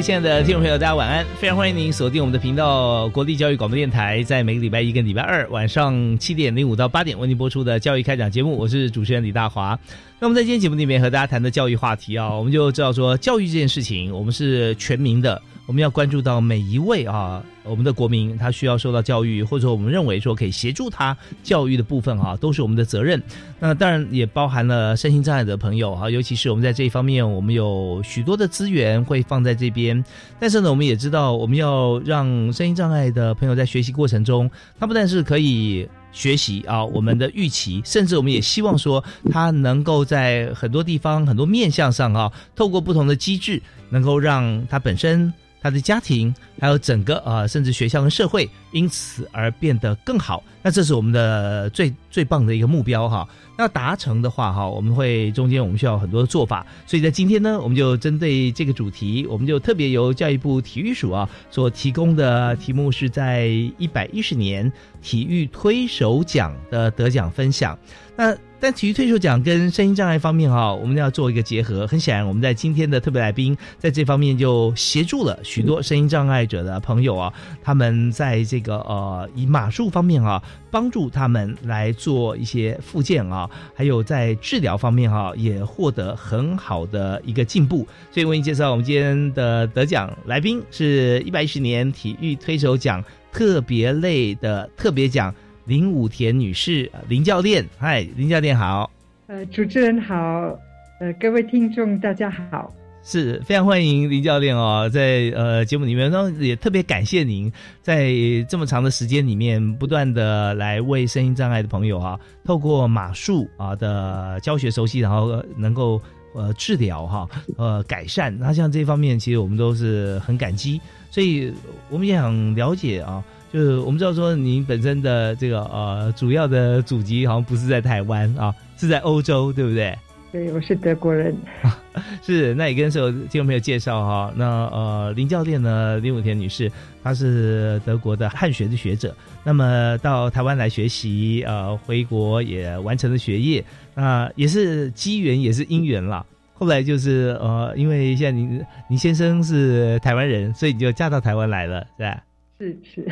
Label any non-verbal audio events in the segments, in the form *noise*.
位亲爱的听众朋友，大家晚安！非常欢迎您锁定我们的频道——国立教育广播电台，在每个礼拜一跟礼拜二晚上七点零五到八点为您播出的教育开讲节目。我是主持人李大华。那么在今天节目里面和大家谈的教育话题啊，我们就知道说，教育这件事情，我们是全民的。我们要关注到每一位啊，我们的国民他需要受到教育，或者我们认为说可以协助他教育的部分啊，都是我们的责任。那当然也包含了身心障碍的朋友啊，尤其是我们在这一方面，我们有许多的资源会放在这边。但是呢，我们也知道，我们要让身心障碍的朋友在学习过程中，他不但是可以学习啊，我们的预期，甚至我们也希望说，他能够在很多地方、很多面向上啊，透过不同的机制，能够让他本身。他的家庭，还有整个啊，甚至学校跟社会，因此而变得更好。那这是我们的最最棒的一个目标哈。那达成的话哈，我们会中间我们需要很多的做法。所以在今天呢，我们就针对这个主题，我们就特别由教育部体育署啊所提供的题目，是在一百一十年体育推手奖的得奖分享。那但体育推手奖跟声音障碍方面哈，我们要做一个结合。很显然，我们在今天的特别来宾在这方面就协助了许多声音障碍者的朋友啊，他们在这个呃以马术方面啊，帮助他们来做一些复健啊，还有在治疗方面哈，也获得很好的一个进步。所以为你介绍我们今天的得奖来宾，是一百一十年体育推手奖特别类的特别奖。林武田女士，林教练，嗨，林教练好。呃，主持人好，呃，各位听众大家好，是非常欢迎林教练哦，在呃节目里面，然后也特别感谢您在这么长的时间里面，不断的来为声音障碍的朋友啊，透过马术啊的教学熟悉，然后能够呃治疗哈，呃改善。那像这方面，其实我们都是很感激，所以我们也想了解啊。就是我们知道说，您本身的这个呃主要的祖籍好像不是在台湾啊，是在欧洲，对不对？对，我是德国人。*laughs* 是，那也跟所有听众朋友介绍哈。那呃，林教练呢，林武田女士，她是德国的汉学的学者。那么到台湾来学习，呃，回国也完成了学业。那也是机缘，也是因缘啦。后来就是呃，因为现在您您先生是台湾人，所以你就嫁到台湾来了，是吧？是是，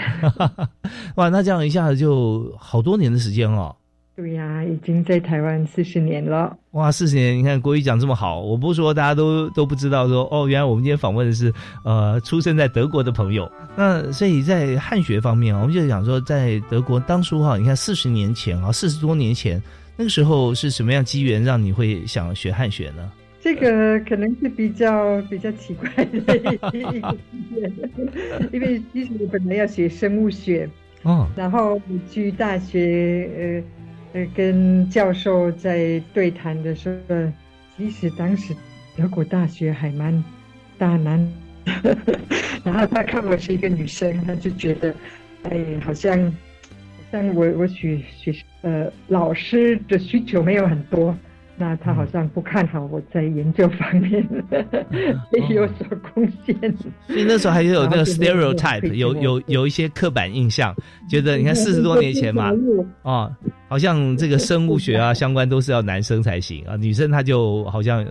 *laughs* 哇，那这样一下子就好多年的时间哦。对呀，已经在台湾四十年了。哇，四十年，你看国语讲这么好，我不说大家都都不知道。说哦，原来我们今天访问的是呃，出生在德国的朋友。那所以在汉学方面啊，我们就想说，在德国当初哈，你看四十年前啊，四十多年前那个时候是什么样机缘让你会想学汉学呢？这个可能是比较比较奇怪的一个事件，因为其实我本来要学生物学，哦，然后去大学，呃呃，跟教授在对谈的时候，其实当时德国大学还蛮大难，然后他看我是一个女生，他就觉得，哎，好像，像我我学学呃老师的需求没有很多。那他好像不看好我在研究方面 *laughs* 有所贡献，所以那时候还是有那个 stereotype，有有有一些刻板印象，觉得你看四十多年前嘛，*laughs* 哦，好像这个生物学啊相关都是要男生才行啊，女生她就好像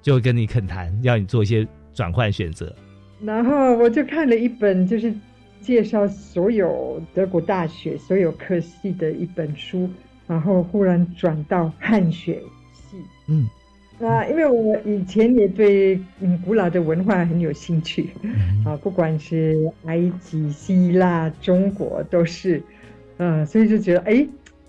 就跟你恳谈，要你做一些转换选择。然后我就看了一本，就是介绍所有德国大学所有科系的一本书，然后忽然转到汉学。嗯，那，因为我以前也对嗯古老的文化很有兴趣，啊，不管是埃及、希腊、中国都是，嗯，所以就觉得哎，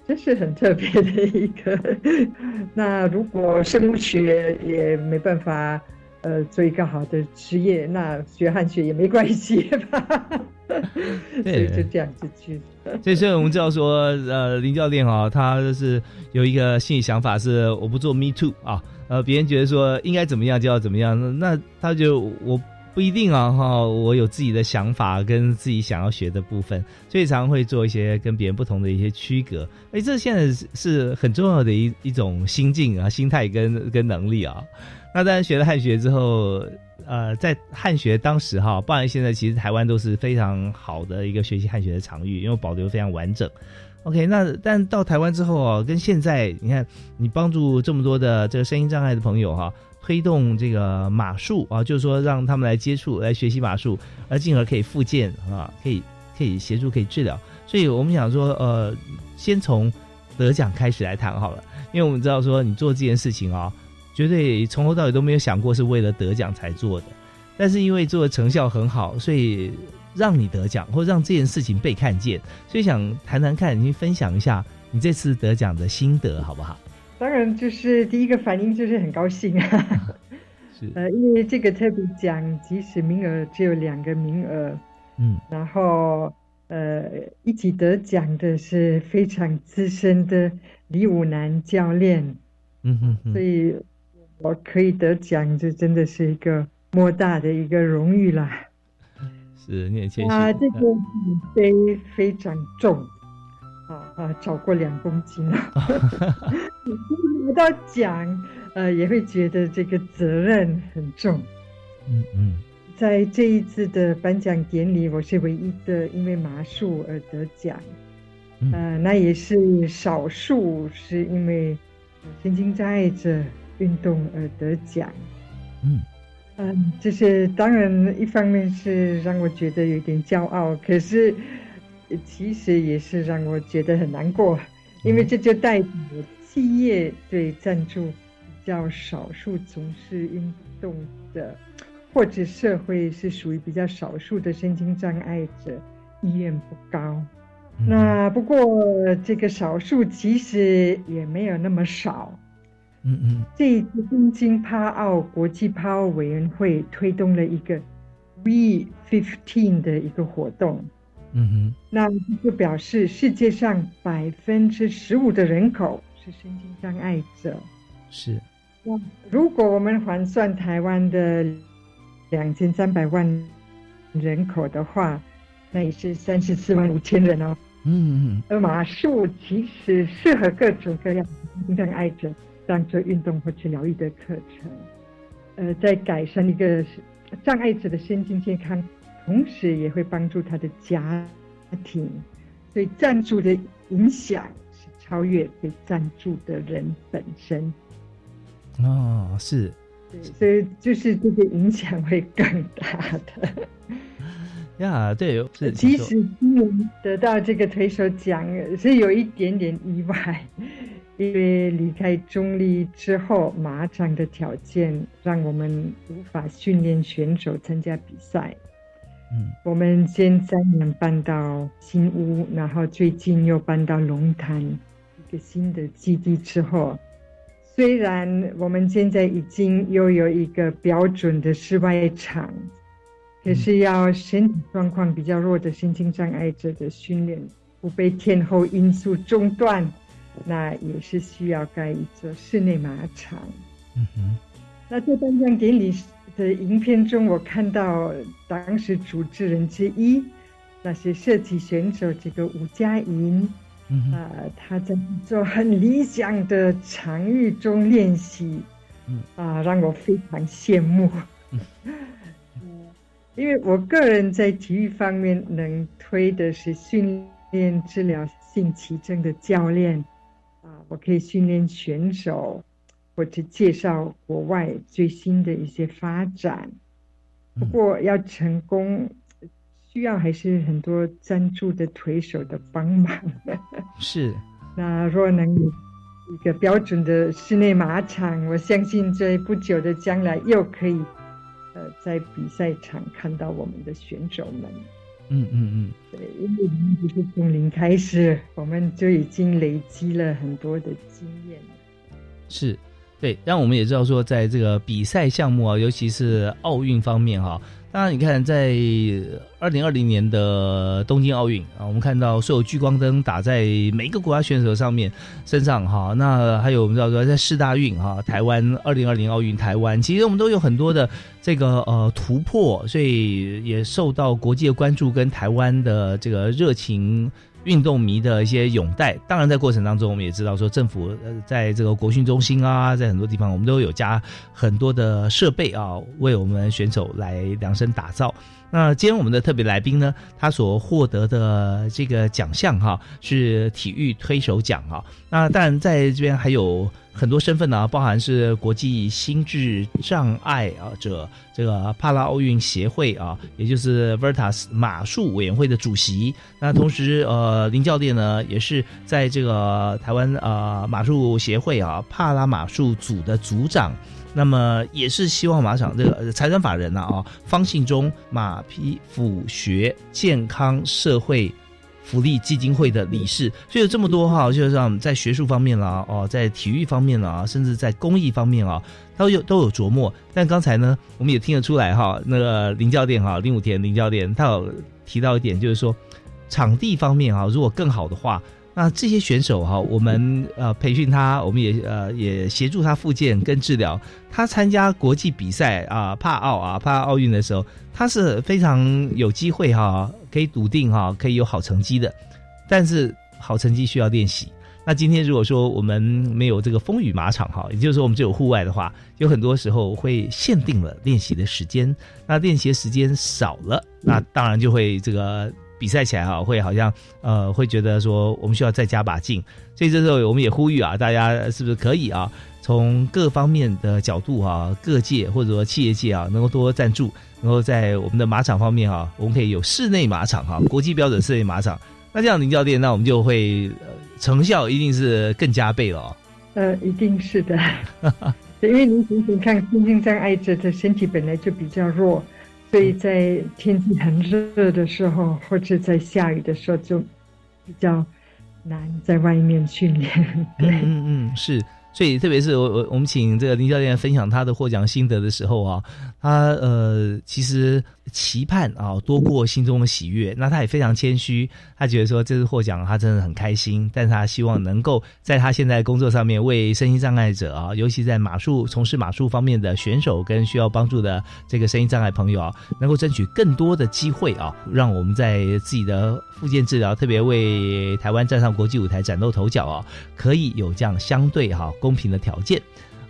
真是很特别的一个。*laughs* 那如果生物学也没办法。呃，做一个好的职业，那学汉学也没关系吧？*laughs* 对，就这样子去。所以，我们知道说，呃，林教练啊，他就是有一个心理想法，是我不做 me too 啊，呃，别人觉得说应该怎么样就要怎么样，那他就我不一定啊哈，我有自己的想法跟自己想要学的部分，所以常会做一些跟别人不同的一些区隔。哎，这现在是很重要的一一种心境啊、心态跟跟能力啊。那当然学了汉学之后，呃，在汉学当时哈，不然现在其实台湾都是非常好的一个学习汉学的场域，因为保留非常完整。OK，那但到台湾之后啊，跟现在你看，你帮助这么多的这个声音障碍的朋友哈，推动这个马术啊，就是说让他们来接触、来学习马术，而进而可以复健啊，可以可以协助、可以治疗。所以我们想说，呃，先从得奖开始来谈好了，因为我们知道说你做这件事情啊。绝对从头到尾都没有想过是为了得奖才做的，但是因为做的成效很好，所以让你得奖，或让这件事情被看见，所以想谈谈看，你分享一下你这次得奖的心得好不好？当然，就是第一个反应就是很高兴啊，*laughs* 是呃，因为这个特别奖即使名额只有两个名额，嗯，然后呃，一起得奖的是非常资深的李武南教练，嗯哼，所以。我可以得奖，这真的是一个莫大的一个荣誉啦。*laughs* 是，你也谦虚。啊，这个杯非常重，啊啊，超过两公斤了。拿到奖，呃，也会觉得这个责任很重。嗯嗯，在这一次的颁奖典礼，我是唯一的因为麻术而得奖。呃，那也是少数是因为神经障碍者。运动而得奖，嗯嗯，这是当然，一方面是让我觉得有点骄傲，可是其实也是让我觉得很难过，因为这就代表企业对赞助比较少数从事运动的，或者社会是属于比较少数的身心障碍者意愿不高。那不过这个少数其实也没有那么少。嗯嗯，这一次东京帕奥国际帕奥委员会推动了一个 V fifteen 的一个活动。嗯哼，那就表示世界上百分之十五的人口是身心障碍者。是。那如果我们换算台湾的两千三百万人口的话，那也是三十四万五千人哦。嗯嗯。而马术其实适合各种各样身心障碍者。当做运动或治疗愈的课程，呃，在改善一个障碍者的身心健康，同时也会帮助他的家庭，所以赞助的影响是超越被赞助的人本身。哦，是，所以就是这个影响会更大的。*laughs* 呀，对，是。其实今年得到这个推手奖是有一点点意外。因为离开中立之后，马场的条件让我们无法训练选手参加比赛。嗯，我们先三年搬到新屋，然后最近又搬到龙潭一个新的基地之后，虽然我们现在已经又有一个标准的室外场，可是要身体状况比较弱的心情障碍者的训练不被天候因素中断。那也是需要盖一座室内马场。嗯哼。那这颁奖典礼的影片中，我看到当时主持人之一，那些射击选手这个吴佳莹，啊，他在做很理想的场域中练习，啊，让我非常羡慕。嗯，*laughs* 因为我个人在体育方面能推的是训练治疗性奇症的教练。啊我可以训练选手，或者介绍国外最新的一些发展。不过要成功，需要还是很多赞助的推手的帮忙。*laughs* 是。那若能有一个标准的室内马场。我相信在不久的将来又可以，呃，在比赛场看到我们的选手们。嗯嗯嗯，对，因为不是从零开始，我们就已经累积了很多的经验。是，对，但我们也知道说，在这个比赛项目啊，尤其是奥运方面哈。当然，你看，在二零二零年的东京奥运啊，我们看到所有聚光灯打在每一个国家选手上面身上哈。那还有我们知道说，在世大运哈，台湾二零二零奥运台湾，其实我们都有很多的这个呃突破，所以也受到国际的关注跟台湾的这个热情。运动迷的一些拥戴，当然在过程当中，我们也知道说政府呃在这个国训中心啊，在很多地方我们都有加很多的设备啊，为我们选手来量身打造。那今天我们的特别来宾呢，他所获得的这个奖项哈是体育推手奖哈。那当然在这边还有很多身份呢，包含是国际心智障碍啊者这个帕拉奥运协会啊，也就是 Vertas 马术委员会的主席。那同时呃林教练呢也是在这个台湾呃马术协会啊帕拉马术组的组长。那么也是希望马场这个财产法人呐啊，方信忠马匹辅学健康社会福利基金会的理事，所以有这么多哈，就是说在学术方面啦，哦，在体育方面啦，甚至在公益方面啊，都有都有琢磨。但刚才呢，我们也听得出来哈，那个林教练哈，林武田林教练，他有提到一点，就是说场地方面啊，如果更好的话。那这些选手哈，我们呃培训他，我们也呃也协助他复健跟治疗。他参加国际比赛啊，帕奥啊，帕奥运的时候，他是非常有机会哈，可以笃定哈，可以有好成绩的。但是好成绩需要练习。那今天如果说我们没有这个风雨马场哈，也就是说我们只有户外的话，有很多时候会限定了练习的时间。那练习的时间少了，那当然就会这个。比赛起来哈，会好像呃，会觉得说我们需要再加把劲，所以这时候我们也呼吁啊，大家是不是可以啊，从各方面的角度啊，各界或者说企业界啊，能够多多赞助，能够在我们的马场方面啊，我们可以有室内马场哈，国际标准室内马场，那这样林教练，那我们就会呃成效一定是更加倍了。呃，一定是的，*laughs* 因为您想想看，心心障碍者的身体本来就比较弱。所以在天气很热的时候，或者在下雨的时候，就比较难在外面训练。嗯嗯嗯，是。所以，特别是我我我们请这个林教练分享他的获奖心得的时候啊，他呃其实期盼啊多过心中的喜悦。那他也非常谦虚，他觉得说这次获奖他真的很开心，但是他希望能够在他现在工作上面为身心障碍者啊，尤其在马术从事马术方面的选手跟需要帮助的这个身心障碍朋友啊，能够争取更多的机会啊，让我们在自己的复健治疗，特别为台湾站上国际舞台崭露头角啊，可以有这样相对哈。公平的条件，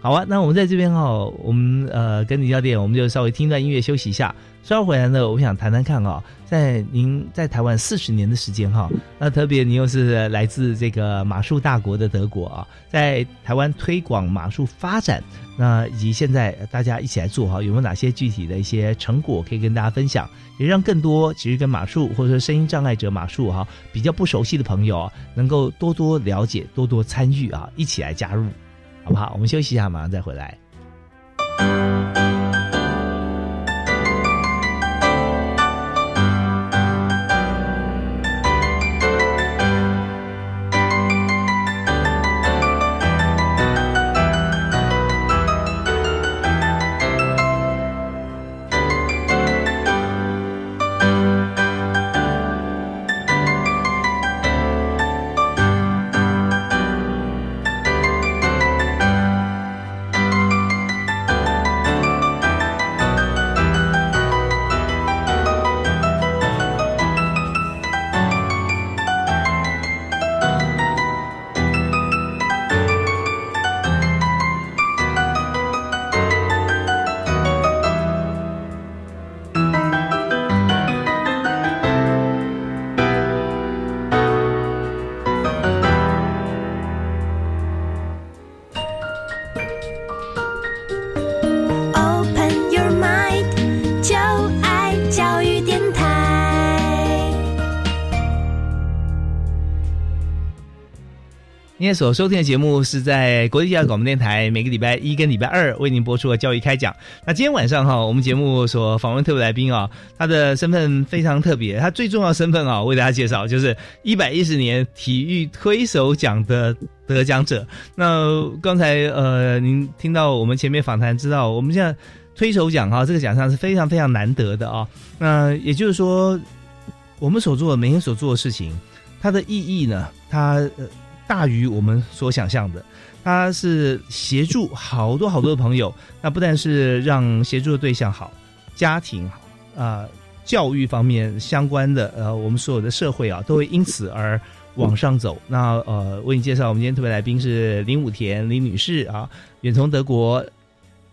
好啊，那我们在这边哈，我们呃跟李教练，我们就稍微听一段音乐休息一下。稍后回来呢，我想谈谈看啊，在您在台湾四十年的时间哈，那特别你又是来自这个马术大国的德国啊，在台湾推广马术发展，那以及现在大家一起来做哈，有没有哪些具体的一些成果可以跟大家分享，也让更多其实跟马术或者说声音障碍者马术哈比较不熟悉的朋友啊，能够多多了解、多多参与啊，一起来加入。好不好？我们休息一下，马上再回来。今天所收听的节目是在国际教育广播电台每个礼拜一跟礼拜二为您播出的教育开讲。那今天晚上哈，我们节目所访问特别来宾啊，他的身份非常特别，他最重要的身份啊，为大家介绍就是 *laughs* 一百一十年体育推手奖的得奖者。那刚才呃，您听到我们前面访谈，知道我们现在推手奖哈，这个奖项是非常非常难得的啊。那也就是说，我们所做的每天所做的事情，它的意义呢，它呃。大于我们所想象的，他是协助好多好多的朋友，那不但是让协助的对象好，家庭好啊，教育方面相关的呃，我们所有的社会啊，都会因此而往上走。那呃，为你介绍，我们今天特别来宾是林武田林女士啊，远从德国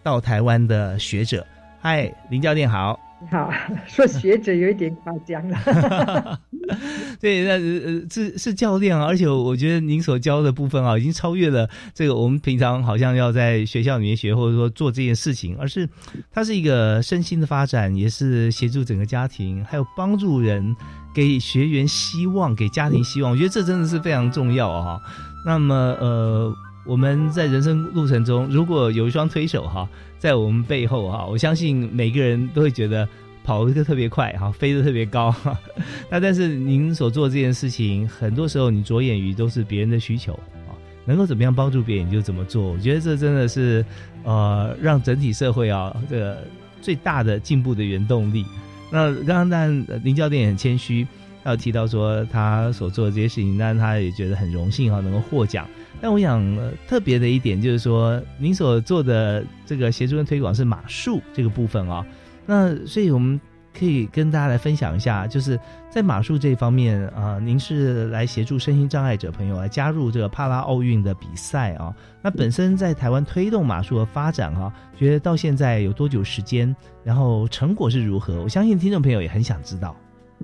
到台湾的学者。嗨，林教练好。好，*laughs* 说学者有一点夸张了。*laughs* 对，那呃是是教练啊，而且我觉得您所教的部分啊，已经超越了这个我们平常好像要在学校里面学，或者说做这件事情，而是它是一个身心的发展，也是协助整个家庭，还有帮助人，给学员希望，给家庭希望。我觉得这真的是非常重要啊。那么呃，我们在人生路程中，如果有一双推手哈。在我们背后哈，我相信每个人都会觉得跑得特别快哈，飞得特别高哈。*laughs* 那但是您所做这件事情，很多时候你着眼于都是别人的需求啊，能够怎么样帮助别人就怎么做。我觉得这真的是呃，让整体社会啊这个最大的进步的原动力。那刚刚但林教练也很谦虚，他有提到说他所做的这些事情，但他也觉得很荣幸哈，能够获奖。但我想特别的一点就是说，您所做的这个协助跟推广是马术这个部分啊。那所以我们可以跟大家来分享一下，就是在马术这方面啊，您是来协助身心障碍者朋友来加入这个帕拉奥运的比赛啊。那本身在台湾推动马术的发展哈，觉得到现在有多久时间？然后成果是如何？我相信听众朋友也很想知道。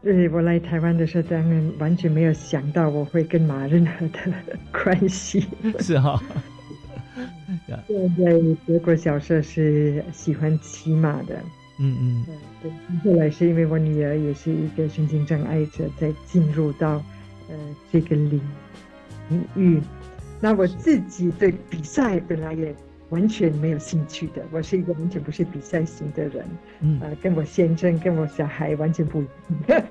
对我来台湾的时候，当然完全没有想到我会跟马任何的关系。是哈。*laughs* 我在德国小时候是喜欢骑马的。嗯嗯。对，后来是因为我女儿也是一个神经障碍者，在进入到呃这个领域。那我自己对比赛本来也。完全没有兴趣的，我是一个完全不是比赛型的人，嗯，呃，跟我先生、跟我小孩完全不一样。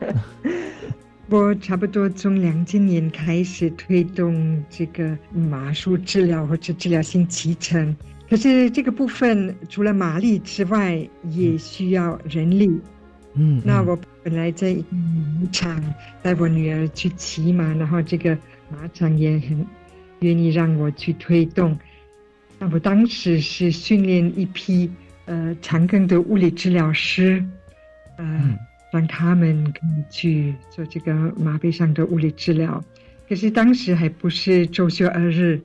*laughs* 我差不多从两千年开始推动这个马术治疗或者治疗性骑乘，可是这个部分除了马力之外，也需要人力。嗯，那我本来在马场带我女儿去骑马，然后这个马场也很愿意让我去推动。那我当时是训练一批呃长庚的物理治疗师，呃，让他们可以去做这个马背上的物理治疗。可是当时还不是周休二日，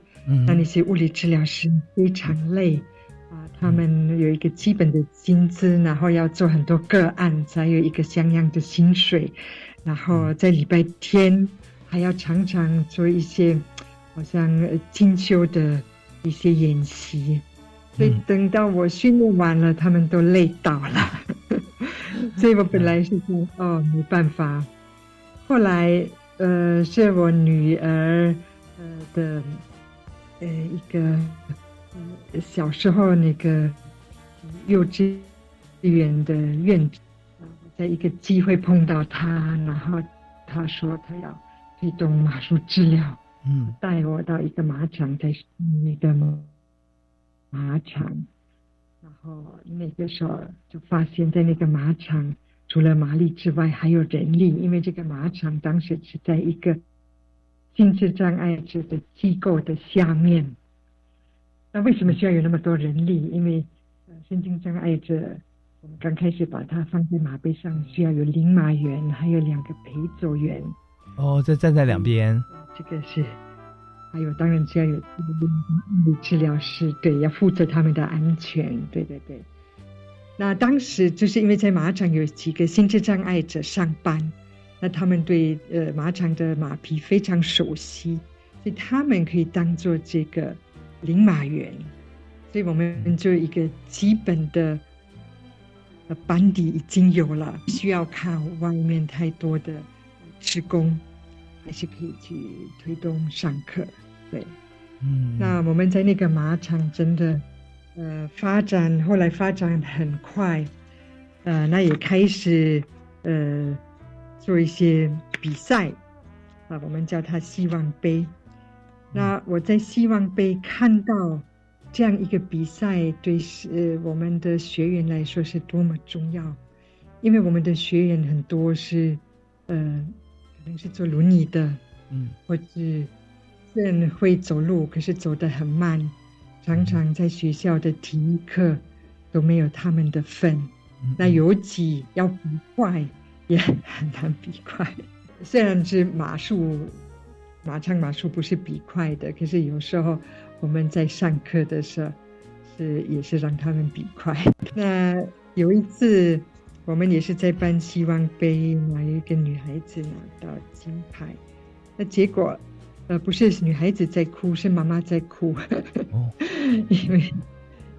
那那些物理治疗师非常累啊，他们有一个基本的薪资，然后要做很多个案，才有一个像样的薪水，然后在礼拜天还要常常做一些好像进修的。一些演习，所以等到我训练完了，他们都累倒了。*laughs* 所以我本来是说，哦，没办法。后来，呃，是我女儿，呃的，呃一个小时候那个幼稚园的院长，在一个机会碰到他，然后他说他要推动马术治疗。嗯，带我到一个马场，在那个马场，然后那个时候就发现，在那个马场除了马力之外，还有人力，因为这个马场当时是在一个心智障碍者的机构的下面。那为什么需要有那么多人力？因为呃，神经障碍者，我们刚开始把它放在马背上，需要有领马员，还有两个陪走员。哦，在站在两边。这个是，还有当然需要有物理治疗师，对，要负责他们的安全，对对对。那当时就是因为在马场有几个心智障碍者上班，那他们对呃马场的马匹非常熟悉，所以他们可以当做这个领马员，所以我们就一个基本的班底已经有了，需要靠外面太多的职工。还是可以去推动上课，对。嗯，那我们在那个马场真的，呃，发展后来发展很快，呃，那也开始呃做一些比赛，啊，我们叫它希望杯。那我在希望杯看到这样一个比赛，对是我们的学员来说是多么重要，因为我们的学员很多是，呃，可能是坐轮椅的，嗯，或者虽然会走路，可是走得很慢，常常在学校的体育课都没有他们的份。那尤其要比快，也很难比快。*laughs* 虽然是马术。马场马术不是比快的，可是有时候我们在上课的时候是也是让他们比快。那有一次我们也是在办希望杯，哪一个女孩子拿到金牌，那结果呃不是女孩子在哭，是妈妈在哭，*laughs* 因为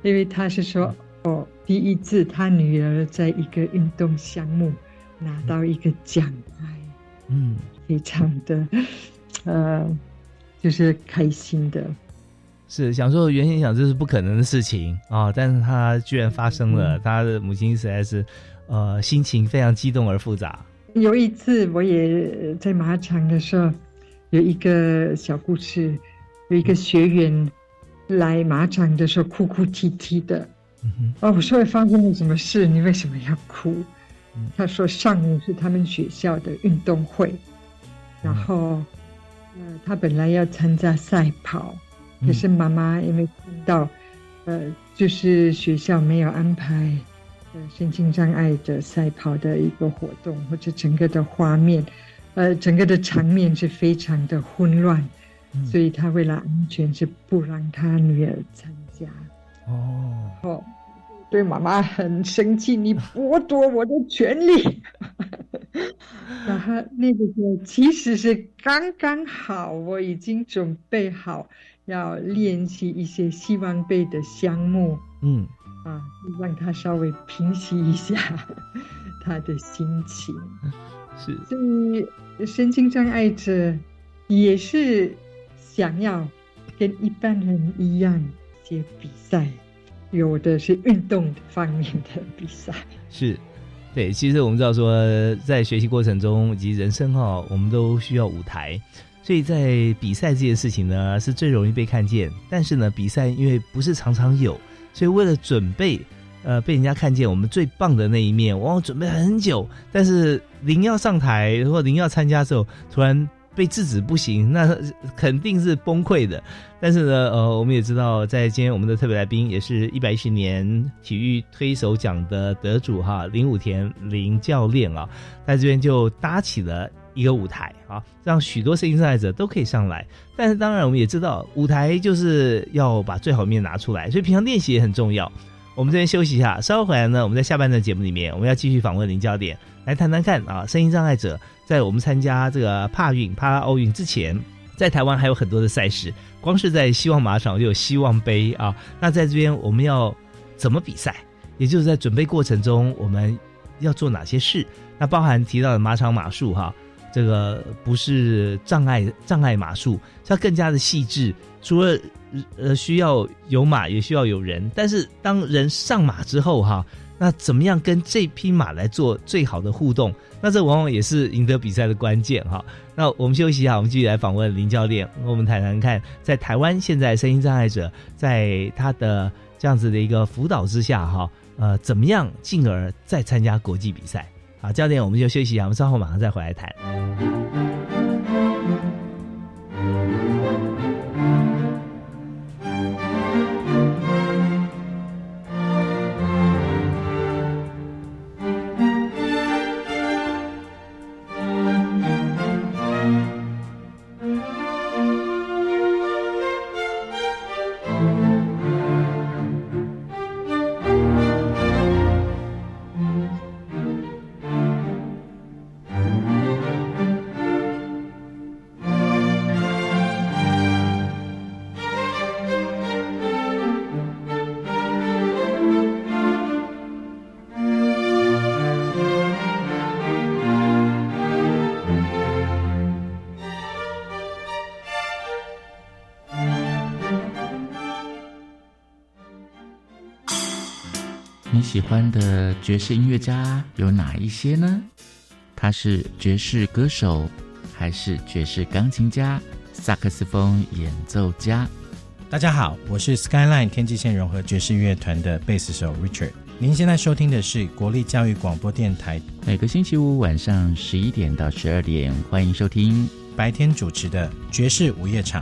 因为她是说哦。第一次她女儿在一个运动项目拿到一个奖牌，嗯，非常的。呃，就是开心的，是想说原先想这是不可能的事情啊，但是他居然发生了，他的母亲实在是呃心情非常激动而复杂。有一次我也在马场的时候，有一个小故事，有一个学员来马场的时候哭哭啼啼的，哦，我说发生了什么事？你为什么要哭？他说上午是他们学校的运动会，然后。呃，他本来要参加赛跑，可是妈妈因为看到，呃，就是学校没有安排，呃，身心障碍的赛跑的一个活动，或者整个的画面，呃，整个的场面是非常的混乱，所以他为了安全是不让他女儿参加。哦，哦，对妈妈很生气，你剥夺我的权利。然后那个时候其实是刚刚好，我已经准备好要练习一些希望背的项目，嗯，啊，让他稍微平息一下 *laughs* 他的心情。*laughs* 是，所以神经障碍者也是想要跟一般人一样接比赛，有的是运动方面的比赛。是。对，其实我们知道说，在学习过程中以及人生哈，我们都需要舞台，所以在比赛这件事情呢，是最容易被看见。但是呢，比赛因为不是常常有，所以为了准备，呃，被人家看见我们最棒的那一面，往往准备很久。但是临要上台或临要参加的时候，突然。被制止不行，那肯定是崩溃的。但是呢，呃，我们也知道，在今天我们的特别来宾也是一百一十年体育推手奖的得主哈林武田林教练啊，在这边就搭起了一个舞台啊，让许多声音障碍者都可以上来。但是当然，我们也知道舞台就是要把最好面拿出来，所以平常练习也很重要。我们这边休息一下，稍后回来呢，我们在下半段节目里面，我们要继续访问林教练，来谈谈看啊，声音障碍者。在我们参加这个帕运、帕拉奥运之前，在台湾还有很多的赛事，光是在希望马场就有希望杯啊。那在这边我们要怎么比赛？也就是在准备过程中我们要做哪些事？那包含提到的马场马术哈，这个不是障碍障碍马术，它更加的细致。除了呃需要有马，也需要有人。但是当人上马之后哈。那怎么样跟这匹马来做最好的互动？那这往往也是赢得比赛的关键哈。那我们休息一下，我们继续来访问林教练，我们谈谈看，在台湾现在声音障碍者在他的这样子的一个辅导之下哈，呃，怎么样进而再参加国际比赛？好，教练，我们就休息一下，我们稍后马上再回来谈。爵士音乐家有哪一些呢？他是爵士歌手，还是爵士钢琴家、萨克斯风演奏家？大家好，我是 Skyline 天际线融合爵士乐团的贝斯手 Richard。您现在收听的是国立教育广播电台，每个星期五晚上十一点到十二点，欢迎收听白天主持的爵士午夜场。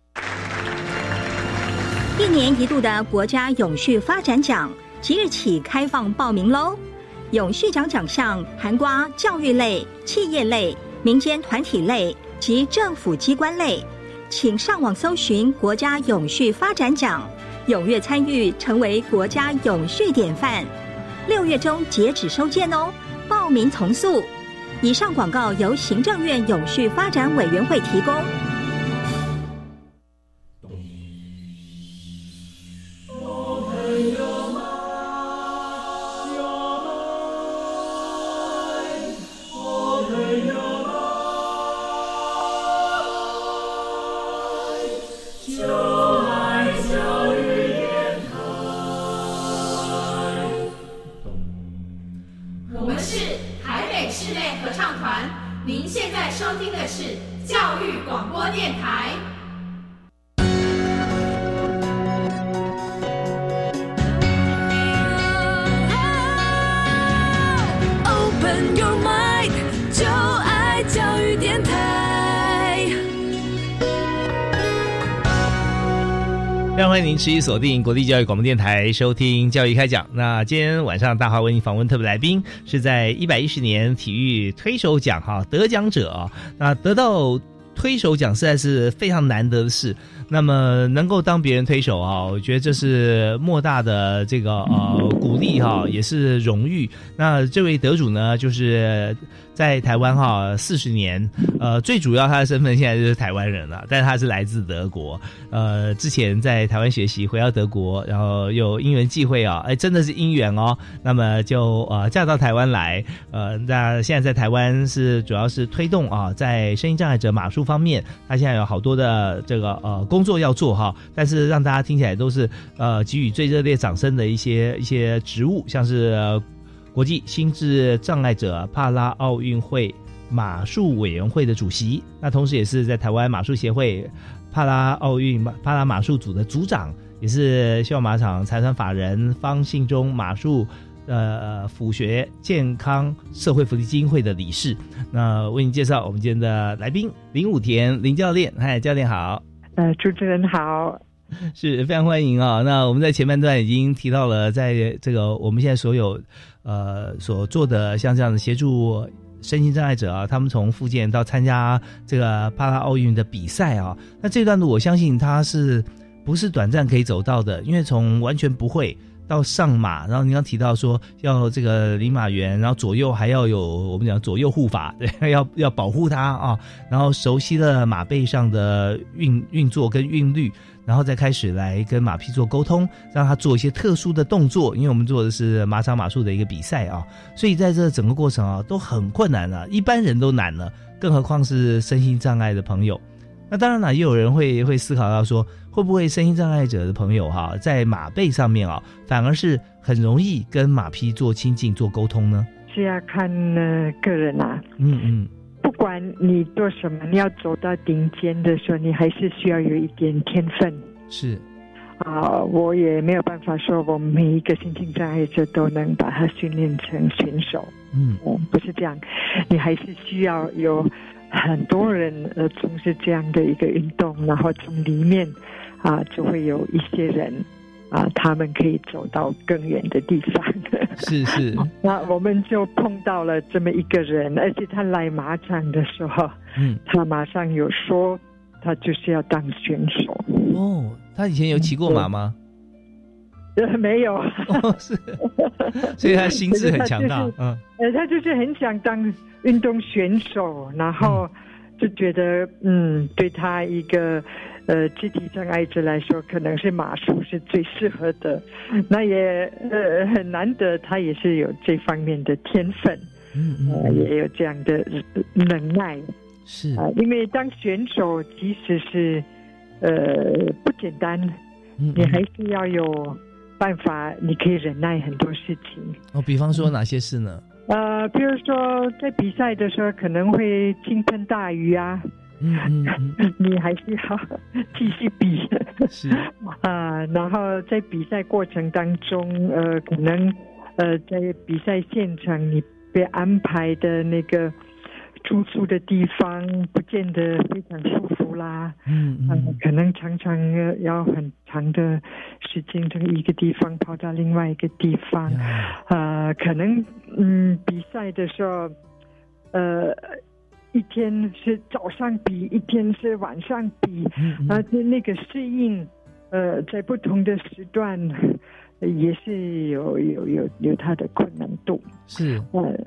一年一度的国家永续发展奖即日起开放报名喽！永续奖奖项涵盖教育类、企业类、民间团体类及政府机关类，请上网搜寻国家永续发展奖，踊跃参与，成为国家永续典范。六月中截止收件哦，报名从速。以上广告由行政院永续发展委员会提供。持锁定国立教育广播电台，收听教育开讲。那今天晚上大华为你访问特别来宾，是在一百一十年体育推手奖哈得奖者啊。那得到推手奖实在是非常难得的事。那么能够当别人推手啊，我觉得这是莫大的这个呃鼓励哈，也是荣誉。那这位得主呢，就是。在台湾哈四十年，呃，最主要他的身份现在就是台湾人了，但他是来自德国，呃，之前在台湾学习，回到德国，然后有因缘际会啊，哎，真的是因缘哦，那么就呃嫁到台湾来，呃，那现在在台湾是主要是推动啊，在声音障碍者马术方面，他现在有好多的这个呃工作要做哈，但是让大家听起来都是呃给予最热烈掌声的一些一些职务，像是。国际心智障碍者帕拉奥运会马术委员会的主席，那同时也是在台湾马术协会帕拉奥运帕拉马术组的组长，也是希望马场财产法人方信中马术呃辅学健康社会福利基金会的理事。那为您介绍我们今天的来宾林武田林教练，嗨，教练好，呃，主持人好。是非常欢迎啊！那我们在前半段已经提到了，在这个我们现在所有呃所做的像这样的协助身心障碍者啊，他们从复健到参加这个帕拉奥运的比赛啊，那这段路我相信他是不是短暂可以走到的？因为从完全不会到上马，然后您刚提到说要这个领马员，然后左右还要有我们讲左右护法，对，要要保护他啊，然后熟悉了马背上的运运作跟韵律。然后再开始来跟马匹做沟通，让他做一些特殊的动作，因为我们做的是马场马术的一个比赛啊，所以在这整个过程啊都很困难啊，一般人都难了，更何况是身心障碍的朋友。那当然了，也有人会会思考到说，会不会身心障碍者的朋友哈，在马背上面啊，反而是很容易跟马匹做亲近、做沟通呢？是要看个人啊。嗯嗯。不管你做什么，你要走到顶尖的时候，你还是需要有一点天分。是啊，我也没有办法说，我每一个心情障碍者都能把他训练成选手。嗯，不是这样，你还是需要有很多人呃从事这样的一个运动，然后从里面啊就会有一些人。啊，他们可以走到更远的地方。*laughs* 是是，*laughs* 那我们就碰到了这么一个人，而且他来马场的时候，嗯，他马上有说，他就是要当选手。哦，他以前有骑过马吗？呃，没有，是，*laughs* 所以他心智很强大。嗯，呃，他就是很想当运动选手，然后就觉得，嗯，对他一个呃肢体障碍者来说，可能是马术是最适合的。那也呃很难得，他也是有这方面的天分，嗯嗯，也有这样的能耐。是啊，因为当选手，即使是呃不简单，你还是要有。办法，你可以忍耐很多事情。哦，比方说哪些事呢？呃，比如说在比赛的时候可能会倾盆大雨啊，嗯嗯，你还是要继续比。是。*laughs* 啊，然后在比赛过程当中，呃，可能呃在比赛现场你被安排的那个。住宿的地方不见得非常舒服啦，嗯嗯，可能常常要很长的时间从一个地方跑到另外一个地方，呃，可能嗯比赛的时候，呃，一天是早上比，一天是晚上比，啊，就那个适应，呃，在不同的时段也是有有有有它的困难度，是呃。*laughs*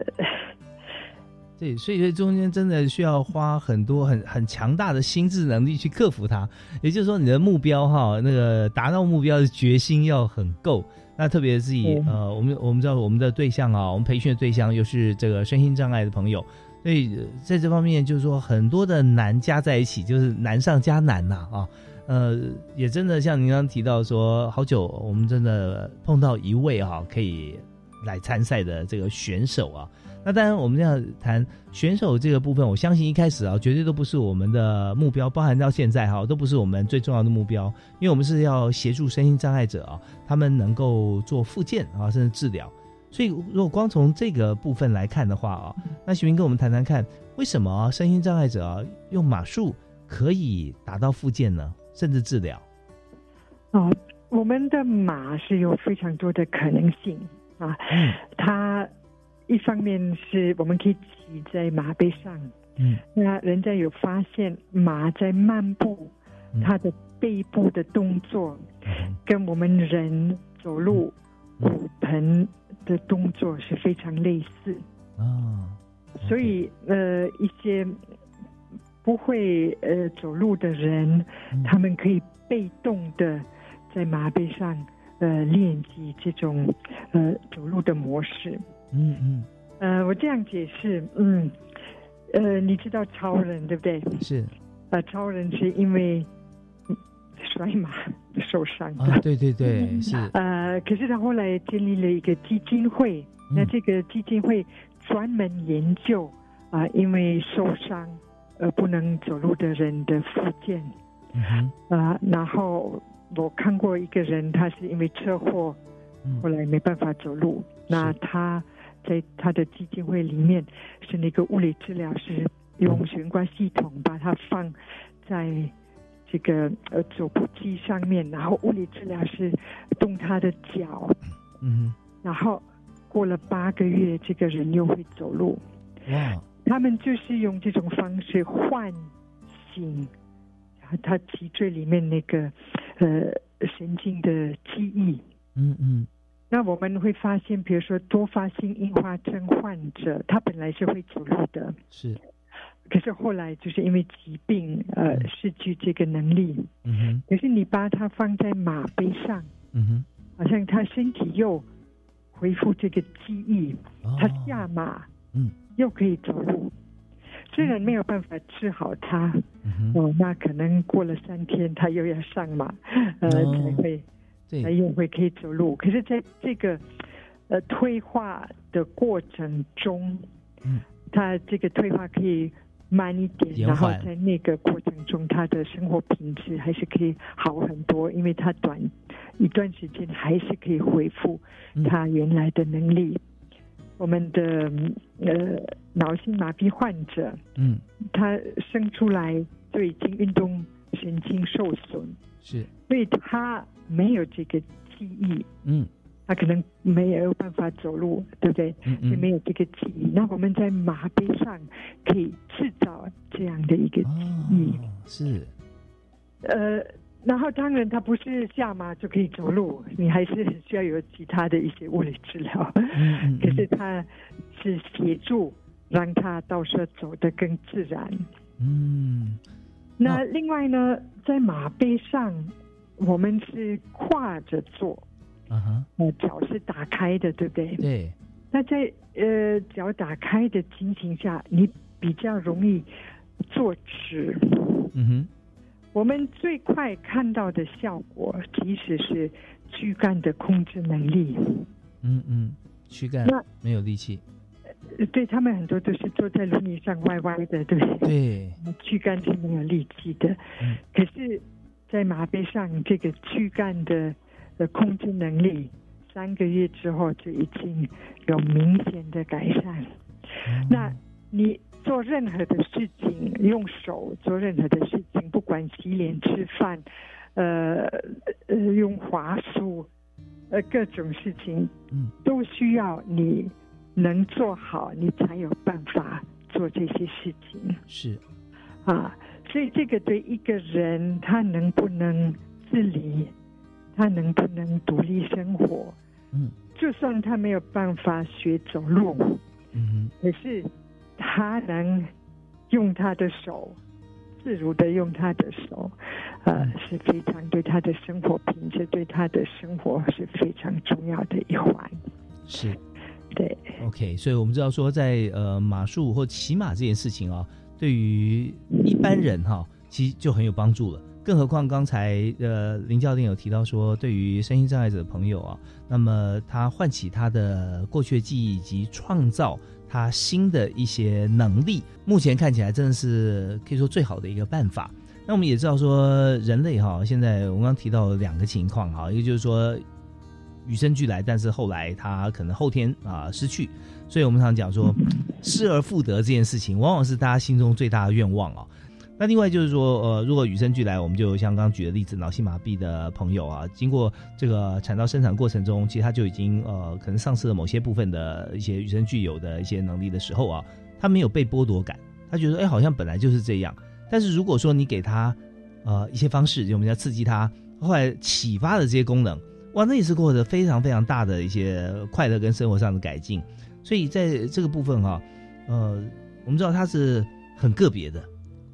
对，所以这中间真的需要花很多很很强大的心智能力去克服它。也就是说，你的目标哈，那个达到目标的决心要很够。那特别是以呃，我们我们知道我们的对象啊，我们培训的对象又是这个身心障碍的朋友，所以在这方面就是说很多的难加在一起，就是难上加难呐啊。呃，也真的像您刚提到说，好久我们真的碰到一位哈可以来参赛的这个选手啊。那当然，我们这样谈选手这个部分，我相信一开始啊，绝对都不是我们的目标，包含到现在哈，都不是我们最重要的目标，因为我们是要协助身心障碍者啊，他们能够做复健啊，甚至治疗。所以，如果光从这个部分来看的话啊，那徐明跟我们谈谈看，为什么身心障碍者啊用马术可以达到复健呢，甚至治疗？哦，我们的马是有非常多的可能性啊，它。一方面是我们可以骑在马背上，嗯，那人家有发现马在漫步，它的背部的动作跟我们人走路骨盆的动作是非常类似。啊，所以呃一些不会呃走路的人，他们可以被动的在马背上呃练习这种呃走路的模式。嗯嗯，呃，我这样解释，嗯，呃，你知道超人对不对？是，呃，超人是因为摔马受伤的。啊，对对对，*laughs* 是。呃，可是他后来建立了一个基金会，那这个基金会专门研究啊，因为受伤而不能走路的人的复健。嗯哼。啊，然后我看过一个人，他是因为车祸，后来没办法走路，那他。在他的基金会里面，是那个物理治疗师用悬挂系统把他放在这个呃走步机上面，然后物理治疗师动他的脚，嗯，然后过了八个月，这个人又会走路。哇！他们就是用这种方式唤醒他脊椎里面那个呃神经的记忆。嗯嗯。那我们会发现，比如说多发性硬化症患者，他本来是会走路的，是，可是后来就是因为疾病，呃，失去这个能力。嗯哼。可是你把它放在马背上，嗯哼，好像他身体又恢复这个记忆，他下马，嗯，又可以走路。虽然没有办法治好他，哦，那可能过了三天，他又要上马，呃，才会。才又会可以走路，可是在这个呃退化的过程中，嗯，他这个退化可以慢一点，然后在那个过程中，他的生活品质还是可以好很多，因为他短一段时间还是可以恢复他原来的能力。我们的呃脑性麻痹患者，嗯，他生出来就已经运动神经受损，是，所以他。没有这个记忆，嗯，他可能没有办法走路，对不对？嗯嗯，没有这个记忆。那我们在马背上可以制造这样的一个记忆，是。呃，然后当然他不是下马就可以走路，你还是需要有其他的一些物理治疗。嗯可是他是协助让他到时候走得更自然。嗯。那另外呢，在马背上，我们是跨着坐。啊哈。呃，脚是打开的，对不对？对。那在呃脚打开的情形下，你比较容易坐直。嗯哼。我们最快看到的效果，其实是躯干的控制能力。嗯嗯，躯干没有力气。对他们很多都是坐在轮椅上歪歪的，对不对？对。躯干是没有力气的。嗯。可是，在马背上，这个躯干的的控制能力，三个月之后就已经有明显的改善。那你？做任何的事情，用手做任何的事情，不管洗脸、吃饭，呃呃，用滑鼠，呃，各种事情，嗯，都需要你能做好，你才有办法做这些事情。是，啊，所以这个对一个人，他能不能自理，他能不能独立生活，嗯，就算他没有办法学走路，嗯，可是。他能用他的手自如的用他的手，呃，是非常对他的生活品质，对他的生活是非常重要的一环。是，对。OK，所以我们知道说，在呃马术或骑马这件事情啊，对于一般人哈，其实就很有帮助了。更何况刚才呃林教练有提到说，对于身心障碍者的朋友啊，那么他唤起他的过去的记忆以及创造。他新的一些能力，目前看起来真的是可以说最好的一个办法。那我们也知道说，人类哈，现在我们刚提到两个情况哈，一个就是说与生俱来，但是后来他可能后天啊失去，所以我们常讲说失而复得这件事情，往往是大家心中最大的愿望啊。那另外就是说，呃，如果与生俱来，我们就像刚刚举的例子，脑性麻痹的朋友啊，经过这个产道生产过程中，其实他就已经呃，可能丧失了某些部分的一些与生俱有的一些能力的时候啊，他没有被剥夺感，他觉得哎，好像本来就是这样。但是如果说你给他呃一些方式，就我们要刺激他，后来启发的这些功能，哇，那也是获得非常非常大的一些快乐跟生活上的改进。所以在这个部分哈，呃，我们知道他是很个别的。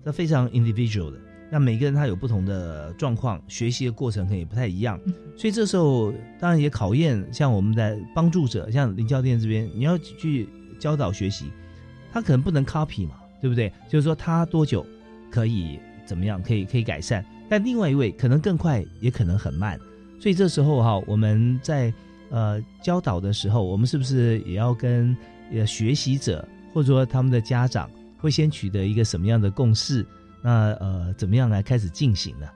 这非常 individual 的，那每个人他有不同的状况，学习的过程可能也不太一样，所以这时候当然也考验像我们的帮助者，像林教练这边，你要去教导学习，他可能不能 copy 嘛，对不对？就是说他多久可以怎么样，可以可以改善，但另外一位可能更快，也可能很慢，所以这时候哈，我们在呃教导的时候，我们是不是也要跟呃学习者或者说他们的家长？会先取得一个什么样的共识？那呃，怎么样来开始进行呢？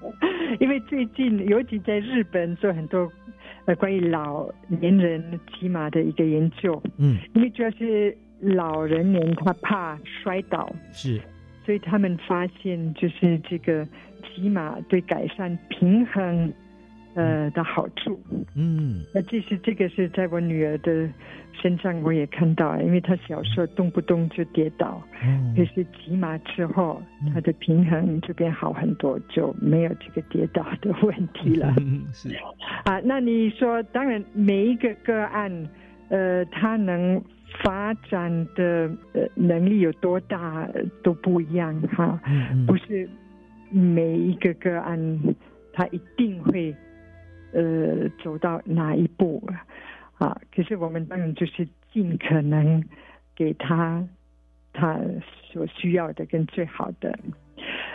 *laughs* 因为最近尤其在日本做很多呃关于老年人骑马的一个研究，嗯，因为主要是老人年他怕摔倒，是，所以他们发现就是这个骑马对改善平衡呃的好处，嗯，那其实这个是在我女儿的。身上我也看到，因为他小时候动不动就跌倒，可是骑马之后，他的平衡就变好很多，就没有这个跌倒的问题了。*laughs* 是。啊，那你说，当然每一个个案，呃，他能发展的呃能力有多大都不一样哈，不是每一个个案他一定会呃走到哪一步。啊！可是我们当然就是尽可能给他他所需要的跟最好的。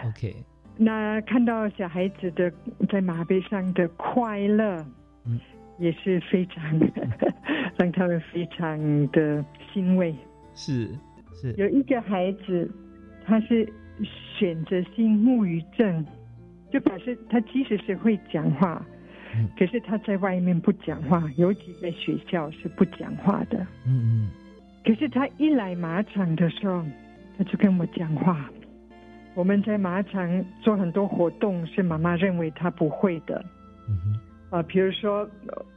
OK。那看到小孩子的在马背上的快乐，嗯，也是非常 *laughs* 让他们非常的欣慰。是是。有一个孩子，他是选择性木语症，就表示他即使是会讲话。可是他在外面不讲话，尤其在学校是不讲话的。嗯嗯。可是他一来马场的时候，他就跟我讲话。我们在马场做很多活动，是妈妈认为他不会的。嗯哼。啊，比如说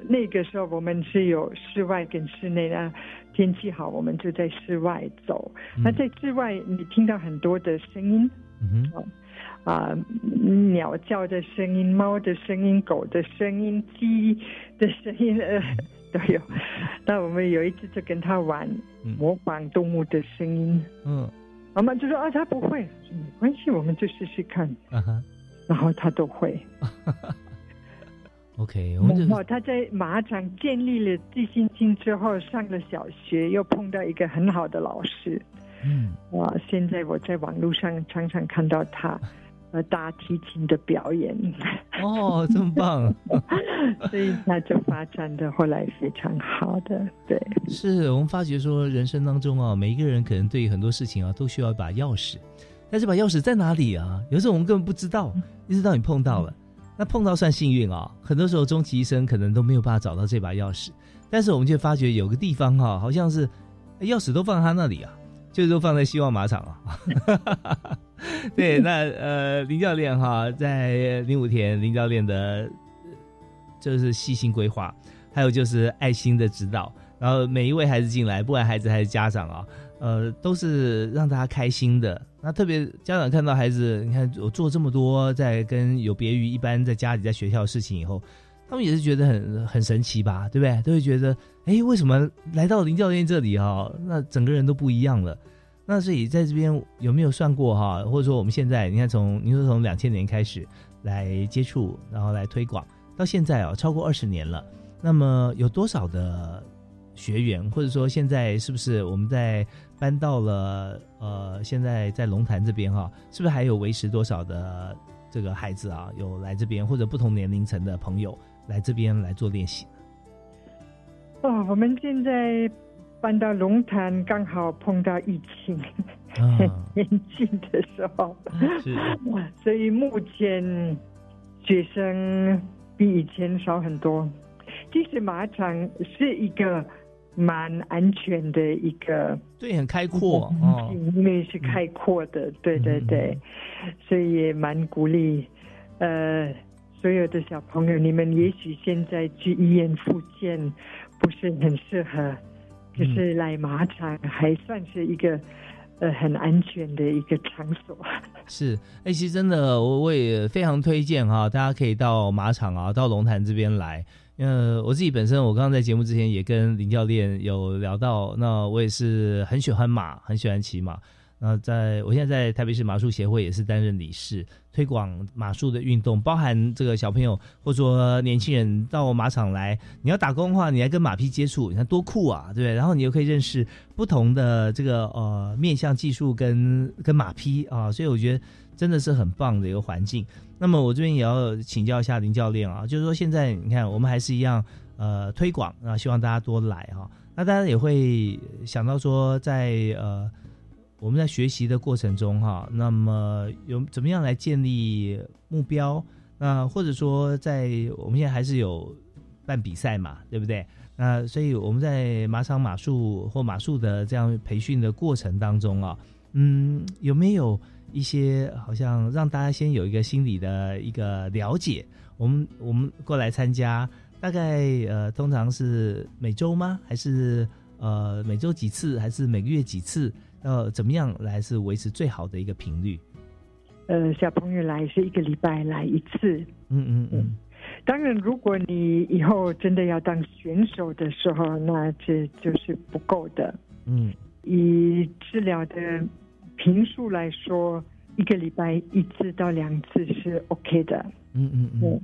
那个时候我们是有室外跟室内的，天气好我们就在室外走。那在室外你听到很多的声音。嗯哼。啊，鸟叫的声音、猫的声音、狗的声音、鸡的声音，呃，*laughs* 都有。那我们有一次就跟他玩模仿动物的声音，嗯，妈妈就说啊，他不会，没关系，我们就试试看，然后他都会。*laughs* OK，然后他在马场建立了自信心之后，上了小学，又碰到一个很好的老师。嗯，哇！现在我在网络上常常看到他呃大提琴的表演。*laughs* 哦，这么棒！*laughs* 所以他就发展的后来非常好的。对，是我们发觉说，人生当中啊，每一个人可能对很多事情啊，都需要一把钥匙。但这把钥匙在哪里啊？有时候我们根本不知道，一直到你碰到了。那碰到算幸运啊，很多时候终其一生可能都没有办法找到这把钥匙，但是我们却发觉有个地方哈，好像是钥匙都放在他那里啊，就是都放在希望马场啊。*laughs* *laughs* 对，那呃林教练哈，在零五田林教练的，就是细心规划，还有就是爱心的指导，然后每一位孩子进来，不管孩子还是家长啊。呃，都是让大家开心的。那特别家长看到孩子，你看我做这么多，在跟有别于一般在家里在学校的事情以后，他们也是觉得很很神奇吧，对不对？都会觉得，哎，为什么来到林教练这里哈，那整个人都不一样了。那所以在这边有没有算过哈？或者说我们现在，你看从您说从两千年开始来接触，然后来推广，到现在啊，超过二十年了。那么有多少的学员，或者说现在是不是我们在？搬到了呃，现在在龙潭这边哈，是不是还有维持多少的这个孩子啊？有来这边或者不同年龄层的朋友来这边来做练习？哦，我们现在搬到龙潭，刚好碰到疫情很严峻的时候，哇，所以目前学生比以前少很多。其实马场是一个。蛮安全的一个，对，很开阔哦，因为是开阔的，对对对，所以也蛮鼓励，呃，所有的小朋友，你们也许现在去医院复健不是很适合，就是来马场还算是一个呃很安全的一个场所。*laughs* 是，哎，其实真的，我我也非常推荐哈，大家可以到马场啊，到龙潭这边来。呃，我自己本身，我刚刚在节目之前也跟林教练有聊到，那我也是很喜欢马，很喜欢骑马。那在我现在在台北市马术协会也是担任理事，推广马术的运动，包含这个小朋友或者说年轻人到马场来，你要打工的话，你还跟马匹接触，你看多酷啊，对不对？然后你又可以认识不同的这个呃面向技术跟跟马匹啊，所以我觉得真的是很棒的一个环境。那么我这边也要请教一下林教练啊，就是说现在你看我们还是一样呃推广啊，希望大家多来哈。那大家也会想到说，在呃我们在学习的过程中哈，那么有怎么样来建立目标？那或者说在我们现在还是有办比赛嘛，对不对？那所以我们在马场马术或马术的这样培训的过程当中啊，嗯，有没有？一些好像让大家先有一个心理的一个了解，我们我们过来参加，大概呃通常是每周吗？还是呃每周几次？还是每个月几次？呃，怎么样来是维持最好的一个频率？呃，小朋友来是一个礼拜来一次。嗯嗯嗯。当然，如果你以后真的要当选手的时候，那这就是不够的。嗯，以治疗的。频数来说，一个礼拜一次到两次是 OK 的。嗯嗯嗯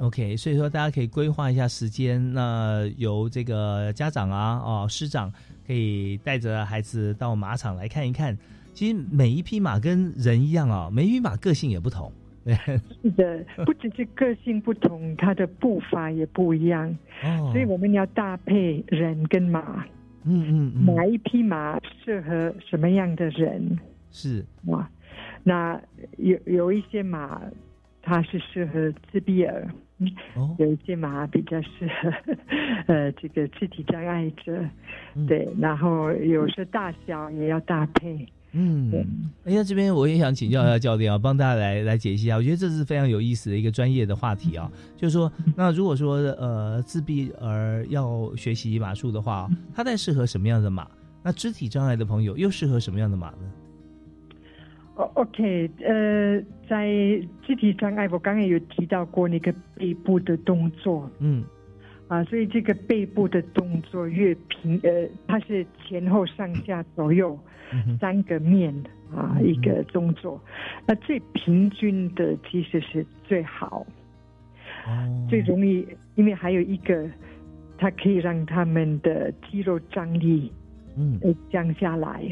，OK。所以说，大家可以规划一下时间，那由这个家长啊、哦师长可以带着孩子到马场来看一看。其实每一匹马跟人一样啊，每一匹马个性也不同。是的，不只是个性不同，它的步伐也不一样。哦，所以我们要搭配人跟马。嗯嗯，哪一匹马适合什么样的人？是哇，那有有一些马，它是适合自闭儿，哦，有一些马比较适合呃这个肢体障碍者，对，然后有时大小也要搭配。嗯，哎，那这边我也想请教一下教练啊，帮大家来来解析一下。我觉得这是非常有意思的一个专业的话题啊。就是说，那如果说呃自闭儿要学习马术的话，他在适合什么样的马？那肢体障碍的朋友又适合什么样的马呢？哦，OK，呃，在肢体障碍，我刚刚有提到过那个背部的动作，嗯，啊，所以这个背部的动作越平，呃，它是前后上下左右三个面啊一个动作，那最平均的其实是最好，哦，最容易，因为还有一个，它可以让他们的肌肉张力，嗯，降下来。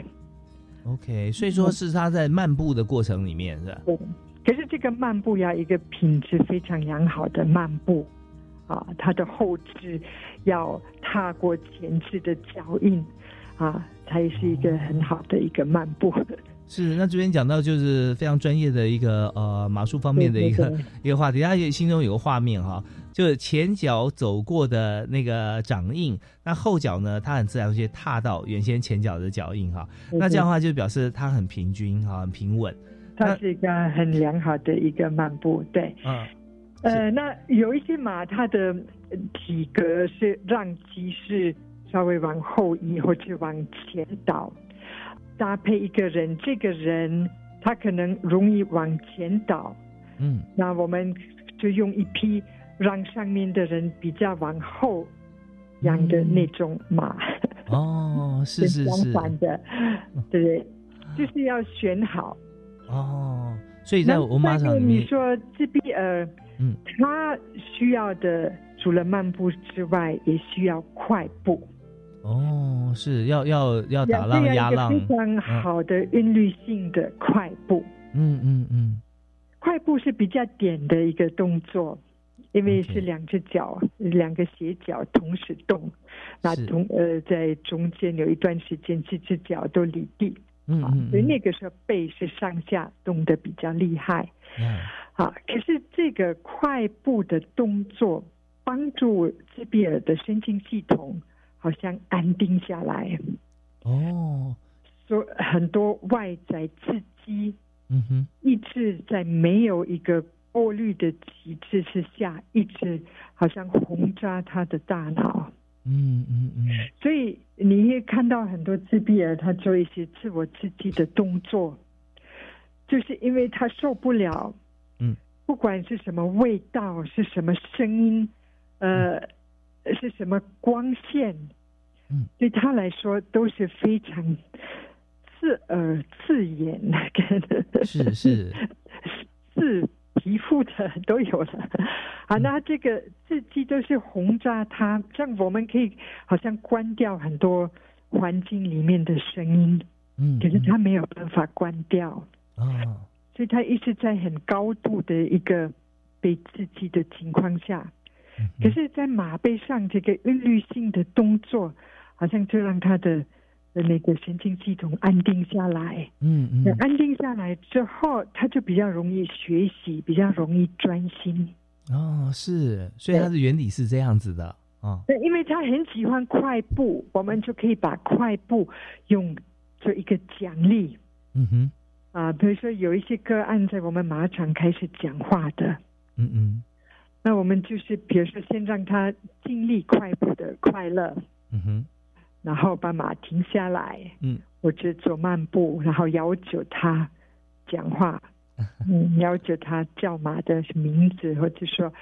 OK，所以说是他在漫步的过程里面是吧？对。可是这个漫步要一个品质非常良好的漫步，啊，它的后肢要踏过前置的脚印，啊，才是一个很好的一个漫步。是，那这边讲到就是非常专业的一个呃马术方面的一个 *laughs* 一个话题，大家心中有个画面哈，就是前脚走过的那个掌印，那后脚呢，它很自然会踏到原先前脚的脚印哈，那这样的话就表示它很平均哈，很平稳，它是一个很良好的一个漫步，对，嗯，呃，那有一些马它的体格是让肌是稍微往后移或者往前倒。搭配一个人，这个人他可能容易往前倒，嗯，那我们就用一匹让上面的人比较往后养的那种马。哦，是 *laughs* 是是，相反的，对，*laughs* 就是要选好。哦，所以在我马场里面，你说自闭儿，嗯，他需要的除了漫步之外，也需要快步。哦，是要要要打浪压浪，非常好的韵律性的快步。嗯嗯嗯，快步是比较点的一个动作，因为是两只脚，两个斜脚同时动，那同呃在中间有一段时间，这只脚都离地。嗯嗯，所以那个时候背是上下动的比较厉害。嗯，好，可是这个快步的动作帮助自闭尔的神经系统。好像安定下来，哦，说很多外在刺激，嗯哼，一直在没有一个过滤的机制之下，一直好像轰炸他的大脑，嗯嗯嗯，所以你也看到很多自闭儿他做一些自我刺激的动作，就是因为他受不了，嗯，不管是什么味道，是什么声音，呃。是什么光线？嗯，对他来说都是非常刺耳、刺眼 *laughs* 的，是是 *laughs* 刺皮肤的都有了。啊，那这个刺激都是轰炸他，像我们可以好像关掉很多环境里面的声音，嗯，可是他没有办法关掉啊，所以他一直在很高度的一个被刺激的情况下。可是，在马背上这个韵律性的动作，好像就让他的那个神经系统安定下来。嗯嗯，安定下来之后，他就比较容易学习，比较容易专心。哦，是，所以它的原理是这样子的啊。对，因为他很喜欢快步，我们就可以把快步用做一个奖励。嗯哼，啊，比如说有一些个案在我们马场开始讲话的。嗯嗯。那我们就是，比如说，先让他经历快步的快乐，嗯哼，然后把马停下来，嗯，或者走慢步，然后要求他讲话，*laughs* 嗯，要求他叫马的名字，或者说，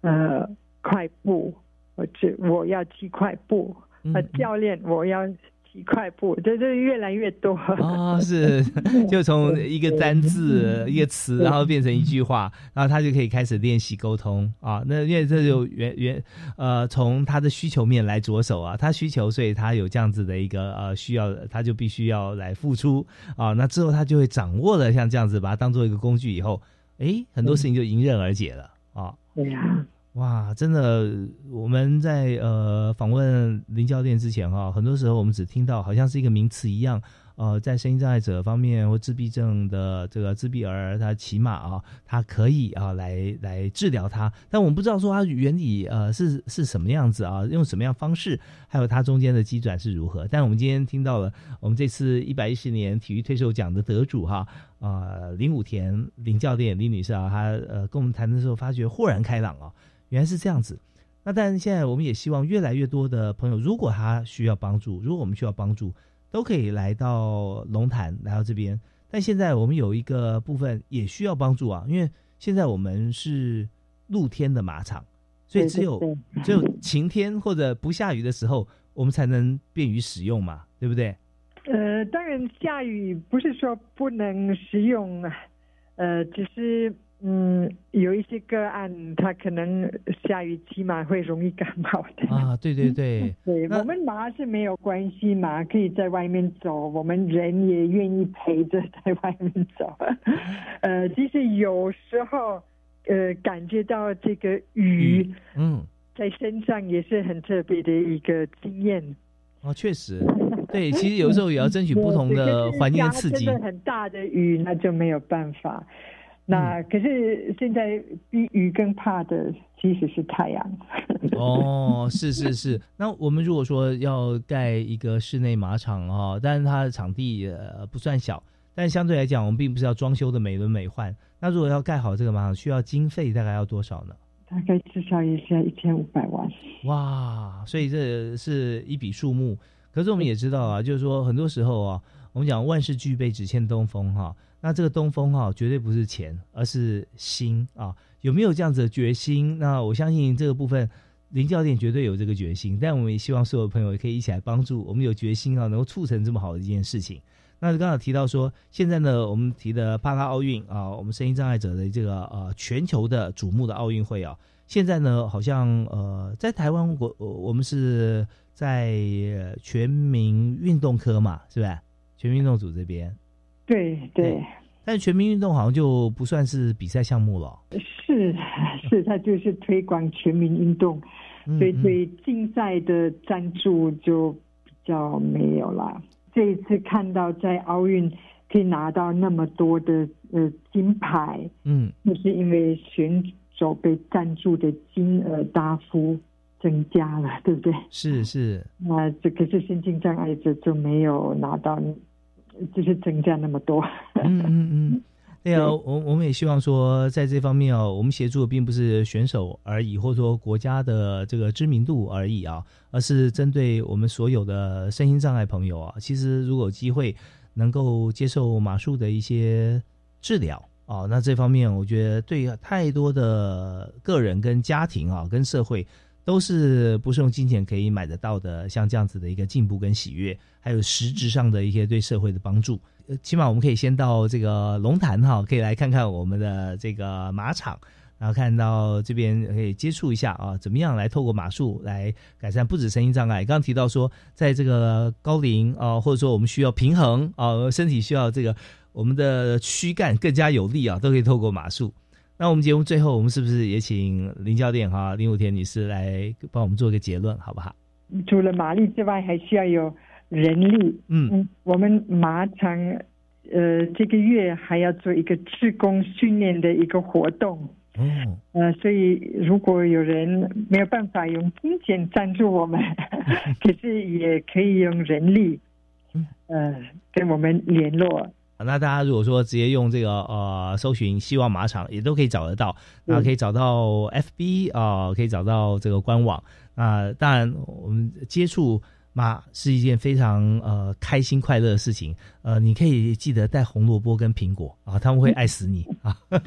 呃，快步，或者我要骑快步，呃，教练，我要。一块布，这这越来越多哦，是，就从一个单字、一个词，然后变成一句话，然后他就可以开始练习沟通啊。那因为这就原原呃，从他的需求面来着手啊，他需求，所以他有这样子的一个呃需要，他就必须要来付出啊。那之后他就会掌握了像这样子，把它当做一个工具以后，哎，很多事情就迎刃而解了啊。对呀。哇，真的，我们在呃访问林教练之前哈，很多时候我们只听到好像是一个名词一样，呃，在声音障碍者方面或自闭症的这个自闭儿，他起码啊，他可以啊来来治疗他，但我们不知道说它原理呃是是什么样子啊，用什么样方式，还有它中间的机转是如何。但我们今天听到了，我们这次一百一十年体育推手奖的得主哈啊林武田林教练林女士啊，她呃跟我们谈的时候，发觉豁然开朗啊。原来是这样子，那但是现在我们也希望越来越多的朋友，如果他需要帮助，如果我们需要帮助，都可以来到龙潭，来到这边。但现在我们有一个部分也需要帮助啊，因为现在我们是露天的马场，所以只有只有晴天或者不下雨的时候，我们才能便于使用嘛，对不对？呃，当然下雨不是说不能使用啊，呃，只是。嗯，有一些个案，他可能下雨起码会容易感冒的啊。对对 *laughs* 对，对我们麻是没有关系，嘛可以在外面走，我们人也愿意陪着在外面走。*laughs* 呃，其实有时候，呃，感觉到这个雨，嗯，在身上也是很特别的一个经验。哦，确实，对，其实有时候也要 *laughs* 争取不同的环境刺激。很大的雨，那就没有办法。那可是现在比雨更怕的其实是太阳。*laughs* 哦，是是是。那我们如果说要盖一个室内马场啊，但是它的场地呃不算小，但相对来讲，我们并不是要装修的美轮美奂。那如果要盖好这个马场，需要经费大概要多少呢？大概至少也是要一千五百万。哇，所以这是一笔数目。可是我们也知道啊，就是说很多时候啊，我们讲万事俱备，只欠东风哈。那这个东风哈，绝对不是钱，而是心啊！有没有这样子的决心？那我相信这个部分，林教练绝对有这个决心。但我们也希望所有朋友也可以一起来帮助我们，有决心啊，能够促成这么好的一件事情。那刚好提到说，现在呢，我们提的帕拉奥运啊，我们声音障碍者的这个呃全球的瞩目的奥运会啊，现在呢，好像呃在台湾国我们是在全民运动科嘛，是不是？全民运动组这边。对对，但全民运动好像就不算是比赛项目了。是是，*laughs* 他就是推广全民运动，所以对竞赛的赞助就比较没有了。这一次看到在奥运可以拿到那么多的呃金牌，嗯，那是因为选手被赞助的金额大幅增加了，对不对？是是，那这可是身心障碍者就没有拿到。就是增加那么多，嗯嗯嗯，*laughs* 对啊，我我们也希望说，在这方面啊，我们协助的并不是选手而已，或者说国家的这个知名度而已啊，而是针对我们所有的身心障碍朋友啊。其实如果有机会能够接受马术的一些治疗啊，那这方面我觉得对太多的个人跟家庭啊，跟社会。都是不是用金钱可以买得到的，像这样子的一个进步跟喜悦，还有实质上的一些对社会的帮助。呃，起码我们可以先到这个龙潭哈，可以来看看我们的这个马场，然后看到这边可以接触一下啊，怎么样来透过马术来改善不止声音障碍。刚刚提到说，在这个高龄啊，或者说我们需要平衡啊，身体需要这个我们的躯干更加有力啊，都可以透过马术。那我们节目最后，我们是不是也请林教练哈林武田女士来帮我们做一个结论，好不好？除了马力之外，还需要有人力。嗯，我们马场呃这个月还要做一个职工训练的一个活动。嗯，呃，所以如果有人没有办法用金钱赞助我们，*laughs* 可是也可以用人力，呃，跟我们联络。那大家如果说直接用这个呃搜寻希望马场，也都可以找得到。那可以找到 FB 啊，可以找到这个官网。那当然，我们接触。马是一件非常呃开心快乐的事情，呃，你可以记得带红萝卜跟苹果啊，他们会爱死你啊！*laughs*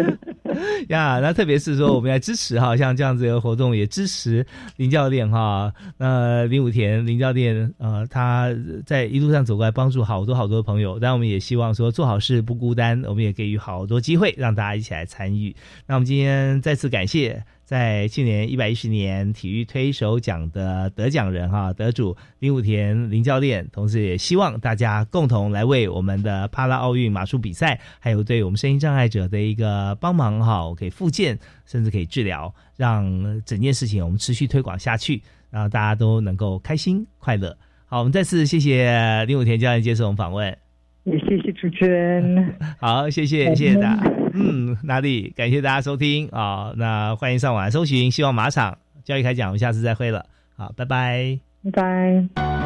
*laughs* 呀，那特别是说我们要支持哈，像这样子的活动也支持林教练哈。那林武田林教练呃，他在一路上走过来帮助好多好多朋友，但我们也希望说做好事不孤单，我们也给予好多机会让大家一起来参与。那我们今天再次感谢。在去年一百一十年体育推手奖的得奖人哈得主林武田林教练，同时也希望大家共同来为我们的帕拉奥运马术比赛，还有对我们声音障碍者的一个帮忙哈，可以复健，甚至可以治疗，让整件事情我们持续推广下去，让大家都能够开心快乐。好，我们再次谢谢林武田教练接受我们访问。也谢谢主持人，*laughs* 好，谢谢，谢谢大家。嗯，哪里？感谢大家收听啊，那欢迎上网搜寻希望马场教育开讲，我们下次再会了，好，拜拜，拜拜。